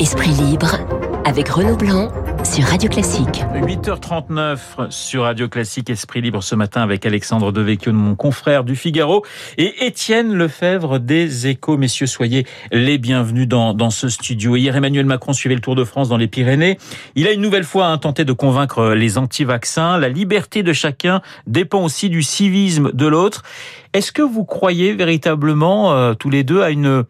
Esprit libre avec Renaud Blanc sur Radio Classique. 8h39 sur Radio Classique Esprit Libre ce matin avec Alexandre Devecchio, mon confrère du Figaro, et Étienne Lefebvre des Échos. Messieurs, soyez les bienvenus dans, ce studio. Hier, Emmanuel Macron suivait le Tour de France dans les Pyrénées. Il a une nouvelle fois hein, tenté de convaincre les anti-vaccins. La liberté de chacun dépend aussi du civisme de l'autre. Est-ce que vous croyez véritablement, euh, tous les deux, à une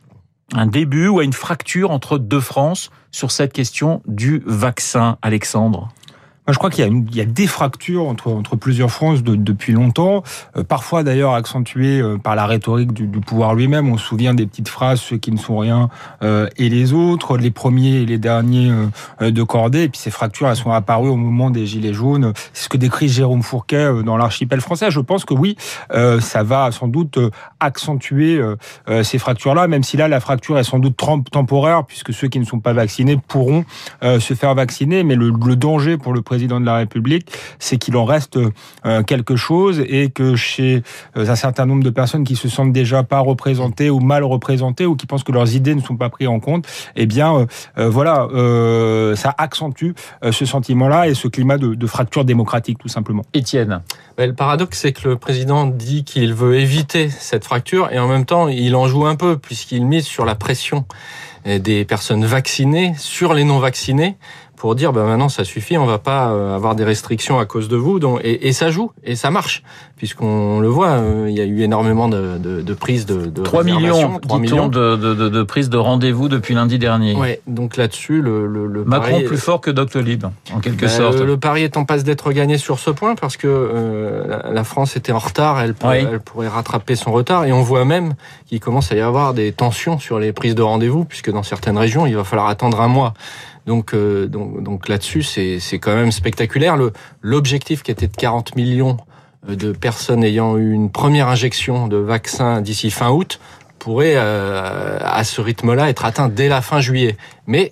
un début ou à une fracture entre deux France sur cette question du vaccin, Alexandre? Je crois qu'il y, a des fractures entre, plusieurs France de, depuis longtemps, euh, parfois d'ailleurs accentuées euh, par la rhétorique du, pouvoir lui-même. On se souvient des petites phrases ceux qui ne sont rien euh, et les autres, les premiers et les derniers de cordée. Et puis ces fractures, elles sont apparues au moment des Gilets jaunes. C'est ce que décrit Jérôme Fourquet dans l'archipel français. Je pense que oui, ça va sans doute accentuer ces fractures-là, même si là la fracture est sans doute temporaire, puisque ceux qui ne sont pas vaccinés pourront se faire vacciner. Mais le danger pour le président président de la République, c'est qu'il en reste euh, quelque chose et que chez euh, un certain nombre de personnes qui se sentent déjà pas représentées ou mal représentées ou qui pensent que leurs idées ne sont pas prises en compte, eh bien, euh, voilà, ça accentue ce sentiment-là et ce climat de, fracture démocratique, tout simplement. Étienne. Le paradoxe, c'est que le président dit qu'il veut éviter cette fracture et en même temps, il en joue un peu puisqu'il mise sur la pression des personnes vaccinées sur les non vaccinés pour dire ben maintenant ça suffit, on va pas euh, avoir des restrictions à cause de vous. Donc, et, et ça joue et ça marche puisqu'on le voit, euh, il y a eu énormément de, de, de prises de, de 3 millions, 3 millions de, de, de, prises de rendez-vous depuis lundi dernier. Ouais, donc là-dessus le, le, le Macron pari... plus fort que Doctolib en quelque ben, sorte. Le, le, pari est en passe d'être gagné sur ce point parce que euh, la, France était en retard, elle oui. elle pourrait rattraper son retard et on voit même qu'il commence à y avoir des tensions sur les prises de rendez-vous puisque dans certaines régions il va falloir attendre un mois. Donc, euh, donc, donc là-dessus, c'est quand même spectaculaire. L'objectif qui était de 40 millions euh, de personnes ayant eu une première injection de vaccin d'ici fin août pourrait, euh, à ce rythme-là, être atteint dès la fin juillet. Mais,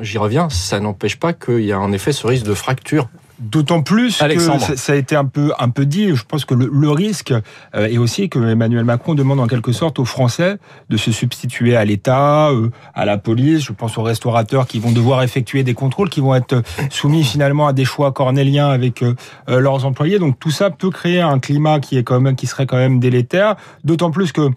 j'y reviens, ça n'empêche pas qu'il y a en effet ce risque de fracture D'autant plus Alexandre. que ça a été un peu un peu dit. Je pense que le, le risque euh, est aussi que Emmanuel Macron demande en quelque sorte aux Français de se substituer à l'État, euh, à la police. Je pense aux restaurateurs qui vont devoir effectuer des contrôles, qui vont être soumis finalement à des choix cornéliens avec euh, leurs employés. Donc tout ça peut créer un climat qui est quand même qui serait quand même délétère. D'autant plus que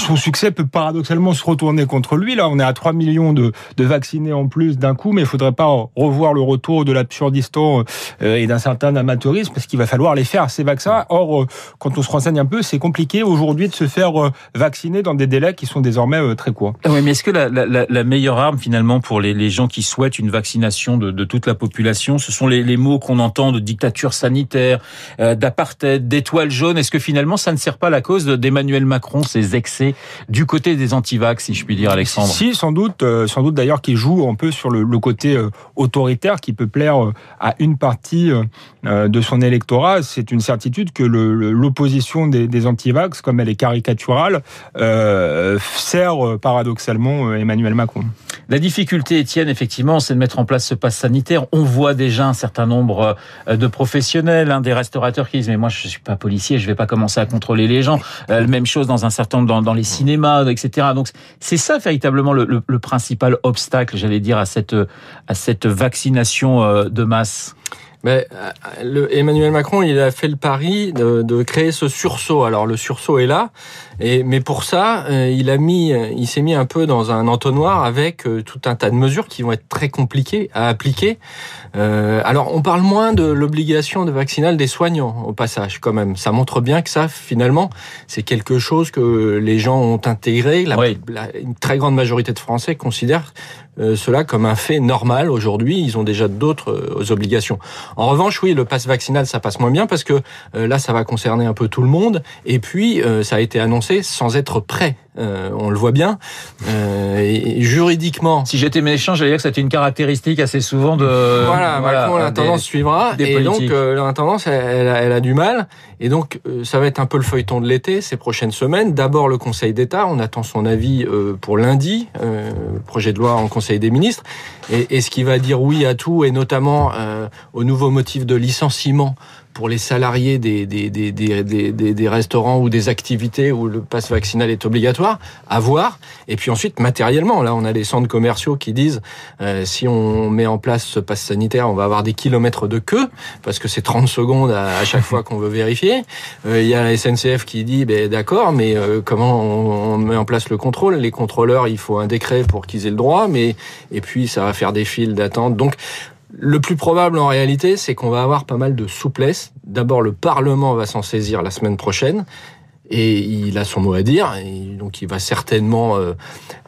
son succès peut paradoxalement se retourner contre lui. Là, on est à 3 millions de, vaccinés en plus d'un coup, mais il faudrait pas revoir le retour de l'absurdistan euh, et d'un certain amateurisme, parce qu'il va falloir les faire, ces vaccins. Or, euh, quand on se renseigne un peu, c'est compliqué aujourd'hui de se faire euh, vacciner dans des délais qui sont désormais très courts. Ah oui, mais est-ce que la, meilleure arme, finalement, pour les, gens qui souhaitent une vaccination de, toute la population, ce sont les mots qu'on entend de dictature sanitaire, d'apartheid, d'étoile jaune Est-ce que finalement, ça ne sert pas la cause d'Emmanuel Macron, ses excès du côté des antivax, si je puis dire, Alexandre. Si, sans doute, euh, sans doute d'ailleurs qu'il joue un peu sur le, le, côté euh, autoritaire qui peut plaire euh, à une partie de son électorat. C'est une certitude que l'opposition des, des antivax, comme elle est caricaturale, euh, sert paradoxalement Emmanuel Macron. La difficulté, Étienne, effectivement, c'est de mettre en place ce pass sanitaire. On voit déjà un certain nombre de professionnels, hein, des restaurateurs qui disent mais moi je suis pas policier, je vais pas commencer à contrôler les gens. Euh, même chose dans un certain nombre dans, dans les cinémas, etc. Donc c'est ça véritablement le, le, le principal obstacle, j'allais dire, à cette à cette vaccination euh, de masse. Mais le Emmanuel Macron, il a fait le pari de, de, créer ce sursaut. Alors le sursaut est là, et mais pour ça, il a mis, il s'est mis un peu dans un entonnoir avec tout un tas de mesures qui vont être très compliquées à appliquer. Euh, alors on parle moins de l'obligation de vaccinale des soignants au passage, quand même. Ça montre bien que ça, finalement, c'est quelque chose que les gens ont intégré. La, oui. la, une très grande majorité de Français considèrent euh, cela comme un fait normal aujourd'hui. Ils ont déjà d'autres euh, obligations. En revanche, oui, le passe vaccinal, ça passe moins bien parce que euh, là, ça va concerner un peu tout le monde. Et puis, euh, ça a été annoncé sans être prêt. Euh, on le voit bien. et juridiquement, si j'étais méchant, j'allais dire que c'était une caractéristique assez souvent de. Voilà, voilà Macron, l'intendance suivra. Des et donc, l'intendance, elle, elle, elle, a du mal. Et donc, ça va être un peu le feuilleton de l'été, ces prochaines semaines. D'abord, le Conseil d'État. On attend son avis pour lundi. projet de loi en Conseil des ministres. Et, et ce qui va dire oui à tout, et notamment euh, au nouveau motif de licenciement pour les salariés des, des, des, des, des, restaurants ou des activités où le pass vaccinal est obligatoire, à voir. Et puis ensuite, matériellement, là, on a les centres commerciaux qui disent euh, si on met en place ce pass sanitaire, on va avoir des kilomètres de queue parce que c'est 30 secondes à, chaque fois qu'on veut vérifier. Euh, il y a la SNCF qui dit ben, d'accord, mais euh, comment on, on, met en place le contrôle? Les contrôleurs, il faut un décret pour qu'ils aient le droit, mais et puis ça va faire des files d'attente. Donc le plus probable en réalité, c'est qu'on va avoir pas mal de souplesse. D'abord, le Parlement va s'en saisir la semaine prochaine et il a son mot à dire. Donc, il va certainement euh,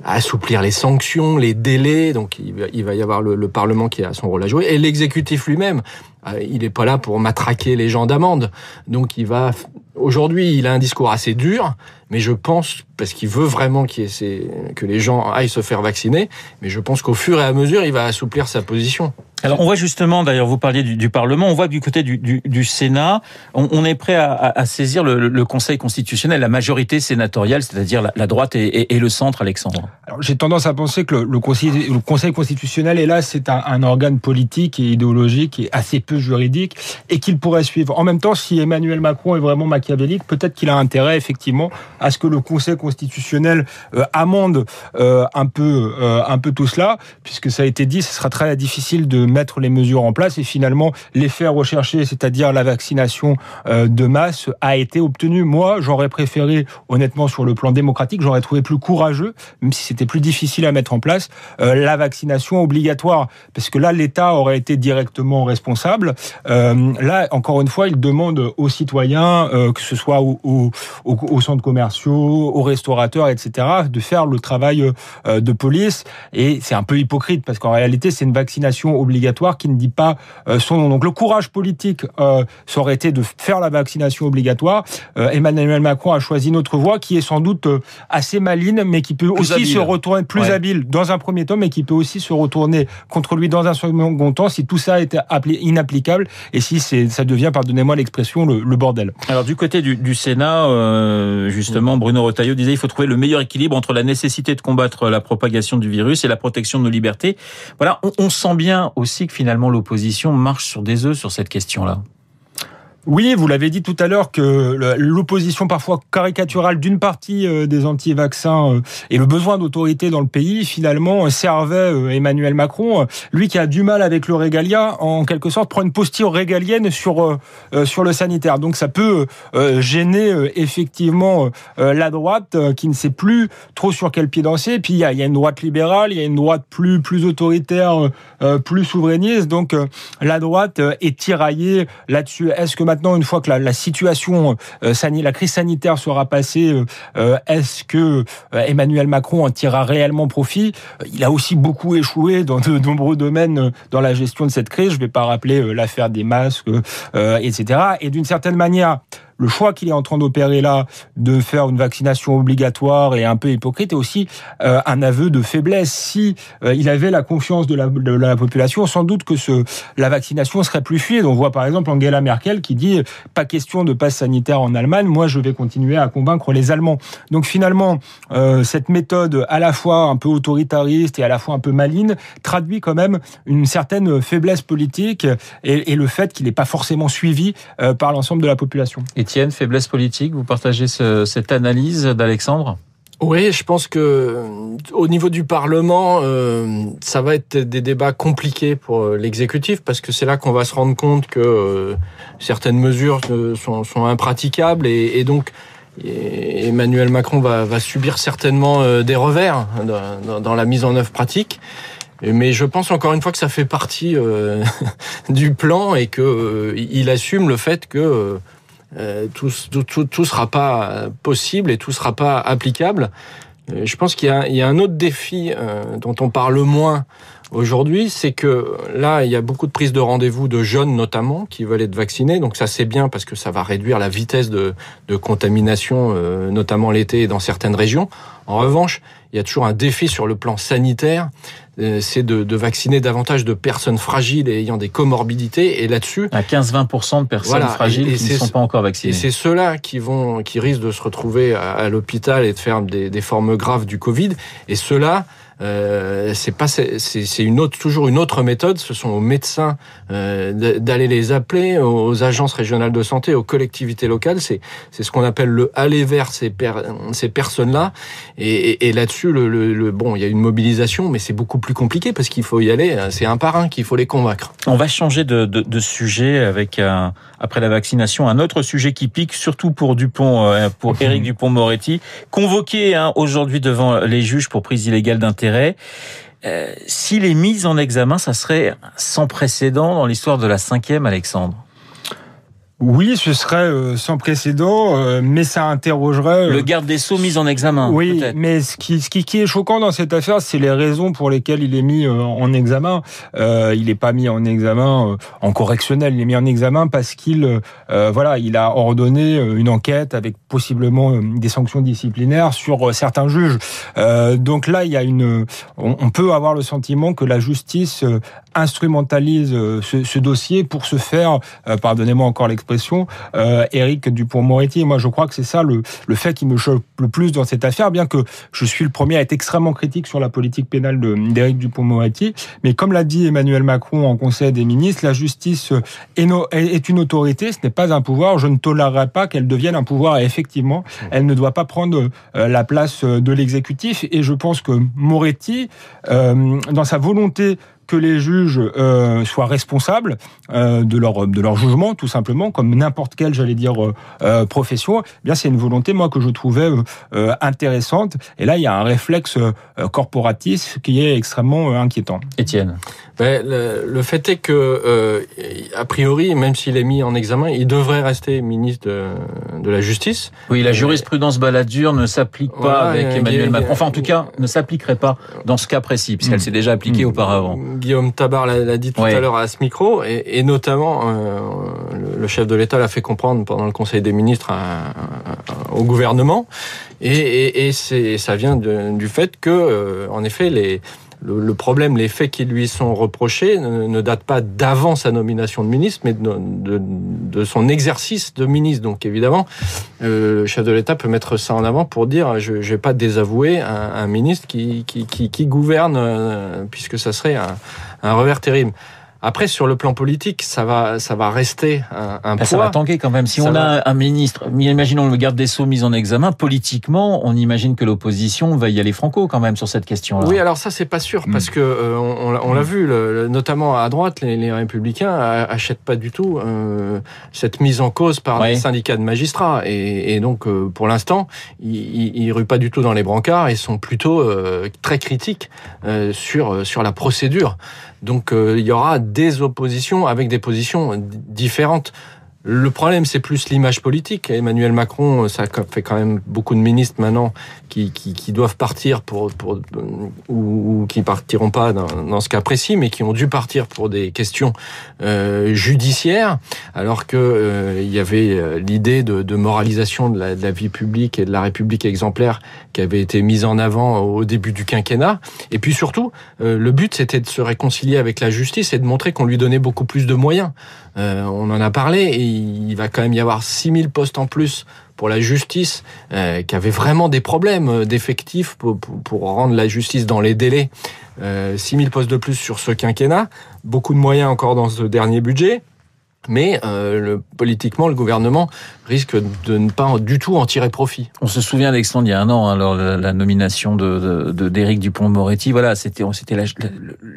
assouplir les sanctions, les délais. Donc, il va, y avoir le, Parlement qui a son rôle à jouer et l'exécutif lui-même. Euh, il n'est pas là pour matraquer les gens d'amende. Donc, il va. Aujourd'hui, il a un discours assez dur, mais je pense parce qu'il veut vraiment que les gens aillent se faire vacciner. Mais je pense qu'au fur et à mesure, il va assouplir sa position. Alors on voit justement, d'ailleurs vous parliez du, Parlement, on voit du côté du, Sénat, on, est prêt à, saisir le, Conseil constitutionnel, la majorité sénatoriale, c'est-à-dire la, droite et, le centre, Alexandre. Alors j'ai tendance à penser que le, conseil, constitutionnel là, c'est un, un, organe politique et idéologique et assez peu juridique et qu'il pourrait suivre. En même temps, si Emmanuel Macron est vraiment machiavélique, peut-être qu'il a intérêt effectivement à ce que le Conseil constitutionnel euh, amende euh, un peu euh, un peu tout cela, puisque ça a été dit, ce sera très difficile de mettre les mesures en place et finalement l'effet recherché, c'est-à-dire la vaccination euh, de masse, a été obtenu. Moi, j'aurais préféré, honnêtement, sur le plan démocratique, j'aurais trouvé plus courageux, même si c'était plus difficile à mettre en place, euh, la vaccination obligatoire, parce que là, l'État aurait été directement responsable. Euh, là, encore une fois, il demande aux citoyens, que ce soit aux, aux, aux, centres commerciaux, aux restaurateurs, etc., de faire le travail de police. Et c'est un peu hypocrite, parce qu'en réalité, c'est une vaccination obligatoire obligatoire qui ne dit pas euh, son nom. Donc le courage politique, euh, ça aurait été de faire la vaccination obligatoire. Euh, Emmanuel Macron a choisi notre voie qui est sans doute assez maline, mais qui peut aussi se retourner plus habile dans un premier temps, mais qui peut aussi se retourner contre lui dans un second temps si tout ça est inapplicable et si ça devient, pardonnez-moi l'expression, le, bordel. Alors du côté du, du Sénat, justement, Bruno Retailleau disait il faut trouver le meilleur équilibre entre la nécessité de combattre la propagation du virus et la protection de nos libertés. Voilà, on, on sent bien aussi que finalement l'opposition marche sur des œufs sur cette question-là. Oui, vous l'avez dit tout à l'heure que l'opposition parfois caricaturale d'une partie euh, des anti-vaccins euh, et le besoin d'autorité dans le pays finalement euh, servait Emmanuel Macron, lui qui a du mal avec le régalia, en quelque sorte prend une posture régalienne sur sur le sanitaire. Donc ça peut gêner effectivement la droite qui ne sait plus trop sur quel pied danser. puis il y a, une droite libérale, il y a une droite plus plus autoritaire, plus souverainiste. Donc la droite est tiraillée là-dessus. Est-ce que maintenant, une fois que la, situation, euh, la crise sanitaire sera passée, euh, euh, est-ce que Emmanuel Macron en tirera réellement profit? Il a aussi beaucoup échoué dans de nombreux domaines dans la gestion de cette crise. Je ne vais pas rappeler l'affaire des masques, etc. Et d'une certaine manière, le choix qu'il est en train d'opérer là, de faire une vaccination obligatoire et un peu hypocrite, est aussi euh, un aveu de faiblesse. Si euh, il avait la confiance de la, population, sans doute que ce, la vaccination serait plus fluide. On voit par exemple Angela Merkel qui dit pas question de passe sanitaire en Allemagne, moi je vais continuer à convaincre les Allemands. Donc finalement, euh, cette méthode à la fois un peu autoritariste et à la fois un peu maligne traduit quand même une certaine faiblesse politique et, le fait qu'il n'est pas forcément suivi euh, par l'ensemble de la population. Étienne, faiblesse politique, vous partagez ce, cette analyse d'Alexandre? Oui, je pense que au niveau du Parlement, euh, ça va être des débats compliqués pour euh, l'exécutif parce que c'est là qu'on va se rendre compte que euh, certaines mesures sont, impraticables et, donc Emmanuel Macron va, va subir certainement des revers dans, dans, la mise en œuvre pratique. Mais je pense encore une fois que ça fait partie du plan et que il assume le fait que euh, tout, tout, tout, sera pas possible et tout sera pas applicable. Euh, je pense qu'il y, y, a un autre défi euh, dont on parle moins aujourd'hui, c'est que là, il y a beaucoup de prises de rendez-vous de jeunes notamment qui veulent être vaccinés. Donc ça, c'est bien parce que ça va réduire la vitesse de, de contamination, notamment l'été dans certaines régions. En revanche, il y a toujours un défi sur le plan sanitaire, c'est de, de, vacciner davantage de personnes fragiles et ayant des comorbidités. Et là-dessus, à 15-20% de personnes fragiles qui ne sont pas encore vaccinées. Et c'est ceux-là qui vont, qui risquent de se retrouver à, à l'hôpital et de faire des, des formes graves du Covid. Et ceux-là, euh, c'est pas c'est une autre toujours une autre méthode. Ce sont aux médecins euh, d'aller les appeler, aux agences régionales de santé, aux collectivités locales. C'est c'est ce qu'on appelle le aller vers ces ces personnes-là. Et, et, là-dessus, le, le, bon, il y a une mobilisation, mais c'est beaucoup plus compliqué parce qu'il faut y aller. C'est un par un qu'il faut les convaincre. On va changer de, de, de sujet avec un, après la vaccination un autre sujet qui pique, surtout pour Dupont, euh, pour Éric Dupont-Moretti, convoqué hein, aujourd'hui devant les juges pour prise illégale d'intérêt euh, s'il est mis en examen, ça serait sans précédent dans l'histoire de la cinquième, Alexandre. Oui, ce serait euh, sans précédent, euh, mais ça interrogerait... Le garde des Sceaux mis en examen. Oui, mais ce qui, ce qui est choquant dans cette affaire, c'est les raisons pour lesquelles il est mis en examen. il n'est pas mis en examen en correctionnel, il est mis en examen parce qu'il voilà, il a ordonné une enquête avec possiblement des sanctions disciplinaires sur certains juges. donc là, il y a une, on, peut avoir le sentiment que la justice instrumentalise ce, ce dossier pour se faire, pardonnez-moi encore l'expression, euh, Éric Dupont-Moretti. moi, je crois que c'est ça le, le fait qui me choque le plus dans cette affaire, bien que je suis le premier à être extrêmement critique sur la politique pénale d'Éric Dupont-Moretti. Mais comme l'a dit Emmanuel Macron en Conseil des ministres, la justice est, est une autorité, ce n'est pas un pouvoir. Je ne tolérerai pas qu'elle devienne un pouvoir. Et effectivement, elle ne doit pas prendre euh, la place de l'exécutif. Et je pense que Moretti, euh, dans sa volonté que les juges euh, soient responsables euh, de leur de leur jugement, tout simplement, comme n'importe quelle, j'allais dire, euh, profession. Eh bien, c'est une volonté, moi, que je trouvais intéressante. Et là, il y a un réflexe corporatiste qui est extrêmement inquiétant. Étienne. Ben, le, fait est que, a priori, même s'il est mis en examen, il devrait rester ministre de, de la Justice. Oui, la jurisprudence baladure ne s'applique pas avec Emmanuel Macron. Enfin, en tout cas, ne s'appliquerait pas dans ce cas précis, puisqu'elle hmm. s'est déjà appliquée hmm. auparavant. Guillaume Tabar l'a dit tout à l'heure à ce micro, et, notamment euh, le, chef de l'État l'a fait comprendre pendant le Conseil des ministres au gouvernement, et, et, ça vient du fait que, euh, en effet, les le, problème, les faits qui lui sont reprochés ne, datent pas d'avant sa nomination de ministre, mais de, son exercice de ministre. Donc évidemment, euh, le chef de l'État peut mettre ça en avant pour dire je ne vais pas désavouer un, ministre qui, qui, gouverne, euh, puisque ça serait un, un revers terrible. Après, sur le plan politique, ça va, ça va rester un, un poids. Ça va tanker quand même. Si on a un ministre, imaginons le garde des Sceaux mis en examen, politiquement, on imagine que l'opposition va y aller franco quand même sur cette question-là. Oui, alors ça, c'est pas sûr, parce mm. que euh, on, l'a mm. vu, notamment à droite, les, les, républicains achètent pas du tout euh, cette mise en cause par les syndicats de magistrats. Et, et donc, euh, pour l'instant, ils, ils, ruent pas du tout dans les brancards et sont plutôt très critiques sur, sur la procédure. Donc euh, il y aura des oppositions avec des positions différentes. Le problème, c'est plus l'image politique. Emmanuel Macron, ça fait quand même beaucoup de ministres maintenant qui, qui, qui doivent partir pour, pour ou, ou, qui partiront pas dans, dans, ce cas précis, mais qui ont dû partir pour des questions euh, judiciaires, alors que euh, il y avait euh, l'idée de, de, moralisation de la, de la, vie publique et de la République exemplaire qui avait été mise en avant au début du quinquennat. Et puis surtout, euh, le but, c'était de se réconcilier avec la justice et de montrer qu'on lui donnait beaucoup plus de moyens. Euh, on en a parlé et il va quand même y avoir 6000 postes en plus pour la justice, euh, qui avait vraiment des problèmes euh, d'effectifs pour, rendre la justice dans les délais. Euh, 6000 postes de plus sur ce quinquennat, beaucoup de moyens encore dans ce dernier budget. Mais euh, le, politiquement, le gouvernement risque de ne pas du tout en tirer profit. On se souvient, Alexandre, il y a un an, alors hein, la, nomination de d'Éric Dupont-Moretti, voilà, c'était c'était la,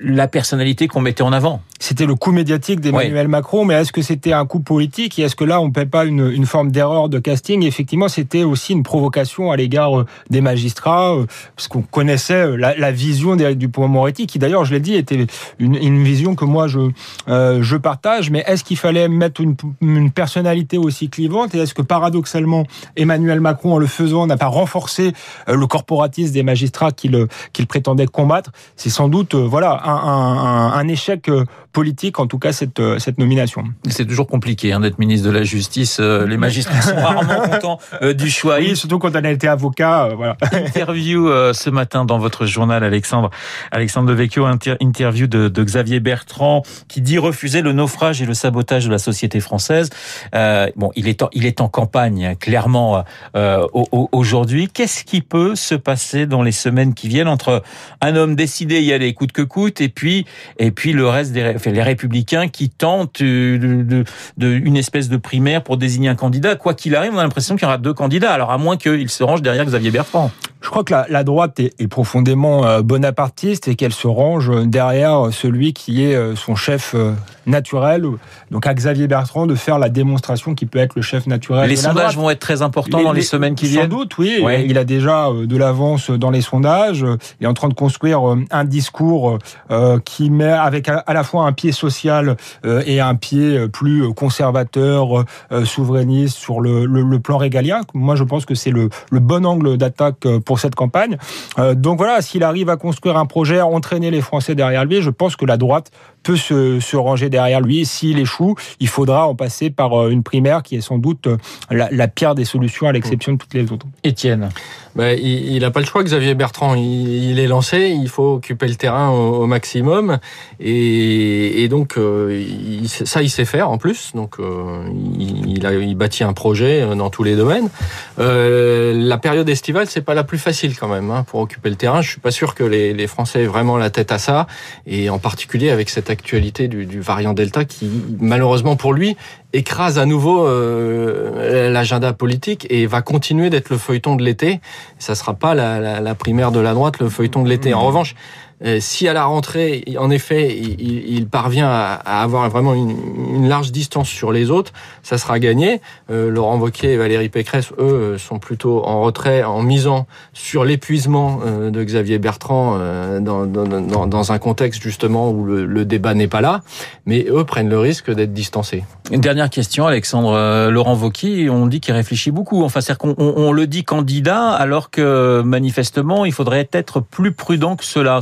la, personnalité qu'on mettait en avant. C'était le coup médiatique d'Emmanuel Macron, mais est-ce que c'était un coup politique? Et est-ce que là, on ne paie pas une, une forme d'erreur de casting? Effectivement, c'était aussi une provocation à l'égard euh, des magistrats, euh, parce qu'on connaissait la, la vision d'Éric Dupont-Moretti, qui d'ailleurs, je l'ai dit, était une, une, vision que moi je je partage. Mais est-ce qu'il fallait fallait mettre une, une personnalité aussi clivante Et est-ce que paradoxalement, Emmanuel Macron, en le faisant, n'a pas renforcé le corporatisme des magistrats qu'il qu'il prétendait combattre? C'est sans doute voilà un, un, un échec politique, en tout cas cette cette nomination. C'est toujours compliqué hein, d'être ministre de la Justice. les magistrats sont rarement contents du choix. Oui, surtout quand on a été avocat. voilà. Interview ce matin dans votre journal, Alexandre. Alexandre Devecchio, interview de, de, Xavier Bertrand, qui dit refuser le naufrage et le sabotage de la société française. Euh, bon, il est en, campagne, clairement, euh, aujourd'hui. Qu'est-ce qui peut se passer dans les semaines qui viennent entre un homme décidé à y aller coûte que coûte et puis, et puis le reste des les républicains qui tentent de, une espèce de primaire pour désigner un candidat? Quoi qu'il arrive, on a l'impression qu'il y aura deux candidats. Alors, à moins qu'il se range derrière Xavier Bertrand. Je crois que la, la droite est, est, profondément euh, bonapartiste et qu'elle se range derrière celui qui est euh, son chef euh, naturel. Donc à Xavier Bertrand de faire la démonstration qui peut être le chef naturel. Les sondages vont être très importants les, dans les, les, semaines qui viennent. Sans doute, oui. Ouais. Il a déjà de l'avance dans les sondages. Il est en train de construire un discours qui met avec à la fois un pied social et un pied plus conservateur, souverainiste sur le, le, le plan régalien. Moi, je pense que c'est le, le bon angle d'attaque pour pour cette campagne. Euh, donc voilà, s'il arrive à construire un projet, à entraîner les Français derrière lui, je pense que la droite peut se, se ranger derrière lui. S'il échoue, il faudra en passer par euh, une primaire qui est sans doute euh, la, la pire des solutions à l'exception de toutes les autres. Étienne ben, il n'a pas le choix, Xavier Bertrand. Il, il, est lancé, il faut occuper le terrain au, au maximum. Et, et donc, euh, il, ça, il sait faire en plus. Donc, euh, il, a, il bâtit un projet dans tous les domaines. Euh, la période estivale, c'est pas la plus facile quand même hein, pour occuper le terrain. Je suis pas sûr que les, les, Français aient vraiment la tête à ça. Et en particulier avec cette actualité du, du variant Delta qui, malheureusement pour lui, écrase à nouveau euh, l'agenda politique et va continuer d'être le feuilleton de l'été. Ça sera pas la, la, la, primaire de la droite, le feuilleton de l'été. En mmh. revanche, si à la rentrée, en effet, il, parvient à, avoir vraiment une, large distance sur les autres, ça sera gagné. Euh, Laurent Wauquiez et Valérie Pécresse, eux, sont plutôt en retrait, en misant sur l'épuisement euh, de Xavier Bertrand euh, dans, un contexte justement où le, débat n'est pas là. Mais eux prennent le risque d'être distancés. Une dernière question, Alexandre. Euh, Laurent Wauquiez, on dit qu'il réfléchit beaucoup. Enfin, c'est-à-dire qu'on on, le dit candidat, alors que manifestement, il faudrait être plus prudent que cela.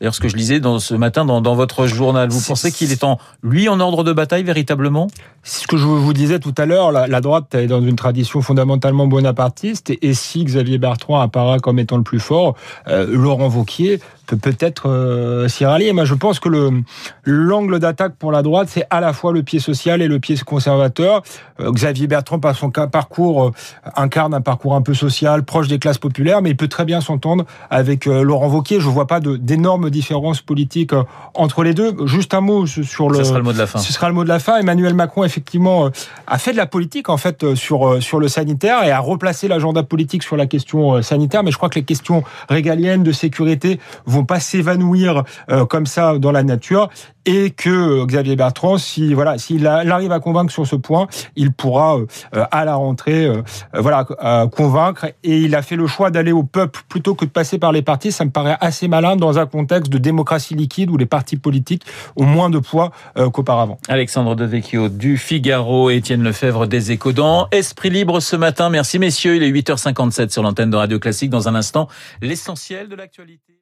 D'ailleurs, ce que je lisais dans, ce matin dans, dans votre journal, vous pensez qu'il est en, lui, en ordre de bataille véritablement? C'est ce que je vous disais tout à l'heure. La, la, droite est dans une tradition fondamentalement bonapartiste, et, et si Xavier Bertrand apparaît comme étant le plus fort, euh, Laurent Vauquier peut peut-être euh, s'y rallier. Moi, je pense que le l'angle d'attaque pour la droite, c'est à la fois le pied social et le pied conservateur. Euh, Xavier Bertrand, par son parcours, incarne un parcours un peu social, proche des classes populaires, mais il peut très bien s'entendre avec Laurent Wauquiez. Je vois pas d'énormes différences politiques euh, entre les deux. Juste un mot sur le. Ce sera le mot de la fin. Ce sera le mot de la fin. Emmanuel Macron, effectivement, euh, a fait de la politique en fait sur sur le sanitaire et a replacé l'agenda politique sur la question sanitaire. Mais je crois que les questions régaliennes de sécurité vont vont pas s'évanouir euh, comme ça dans la nature et que euh, Xavier Bertrand, si voilà, s'il arrive à convaincre sur ce point, il pourra euh, à la rentrée, euh, voilà, convaincre. Et il a fait le choix d'aller au peuple plutôt que de passer par les partis. Ça me paraît assez malin dans un contexte de démocratie liquide où les partis politiques ont moins de poids qu'auparavant. Alexandre Devecchio du Figaro, Étienne Lefebvre des Échos dans Esprit Libre ce matin. Merci messieurs, il est 8h57 sur l'antenne de Radio Classique. Dans un instant, l'essentiel de l'actualité.